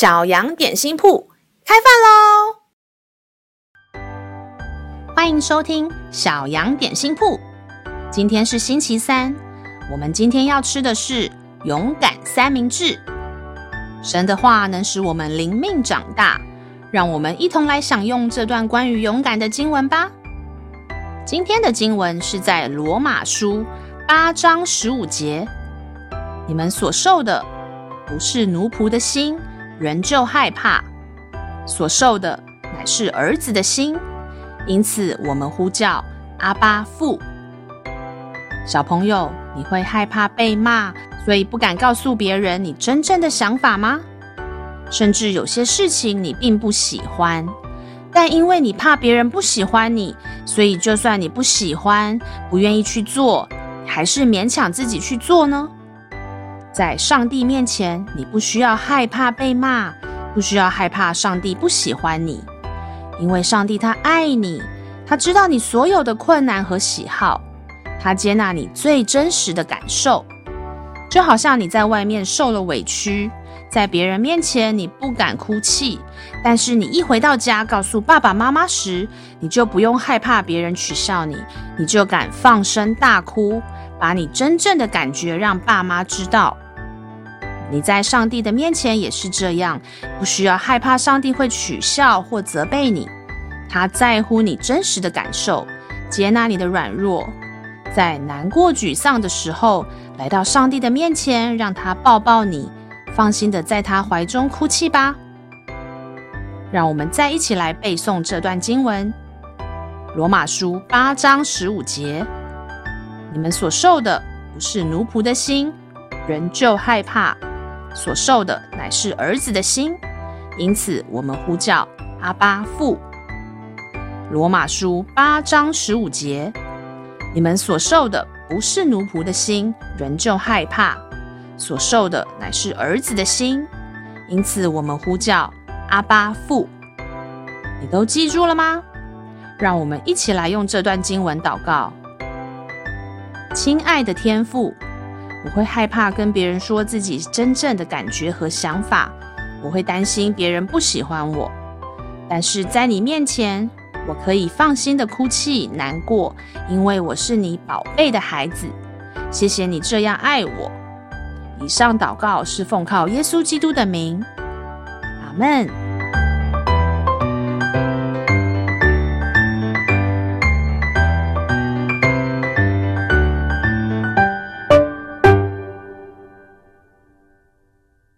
小羊点心铺开饭喽！欢迎收听小羊点心铺。今天是星期三，我们今天要吃的是勇敢三明治。神的话能使我们灵命长大，让我们一同来享用这段关于勇敢的经文吧。今天的经文是在罗马书八章十五节。你们所受的不是奴仆的心，仍旧害怕；所受的乃是儿子的心，因此我们呼叫阿巴父。小朋友，你会害怕被骂，所以不敢告诉别人你真正的想法吗？甚至有些事情你并不喜欢，但因为你怕别人不喜欢你，所以就算你不喜欢、不愿意去做，还是勉强自己去做呢？在上帝面前，你不需要害怕被骂，不需要害怕上帝不喜欢你，因为上帝他爱你，他知道你所有的困难和喜好，他接纳你最真实的感受。就好像你在外面受了委屈，在别人面前你不敢哭泣，但是你一回到家告诉爸爸妈妈时，你就不用害怕别人取笑你，你就敢放声大哭。把你真正的感觉让爸妈知道，你在上帝的面前也是这样，不需要害怕上帝会取笑或责备你。他在乎你真实的感受，接纳你的软弱，在难过沮丧的时候，来到上帝的面前，让他抱抱你，放心的在他怀中哭泣吧。让我们再一起来背诵这段经文，《罗马书》八章十五节。你们所受的不是奴仆的心，仍旧害怕；所受的乃是儿子的心，因此我们呼叫阿巴父。罗马书八章十五节：你们所受的不是奴仆的心，仍旧害怕；所受的乃是儿子的心，因此我们呼叫阿巴父。你都记住了吗？让我们一起来用这段经文祷告。亲爱的天父，我会害怕跟别人说自己真正的感觉和想法，我会担心别人不喜欢我。但是在你面前，我可以放心的哭泣、难过，因为我是你宝贝的孩子。谢谢你这样爱我。以上祷告是奉靠耶稣基督的名，阿门。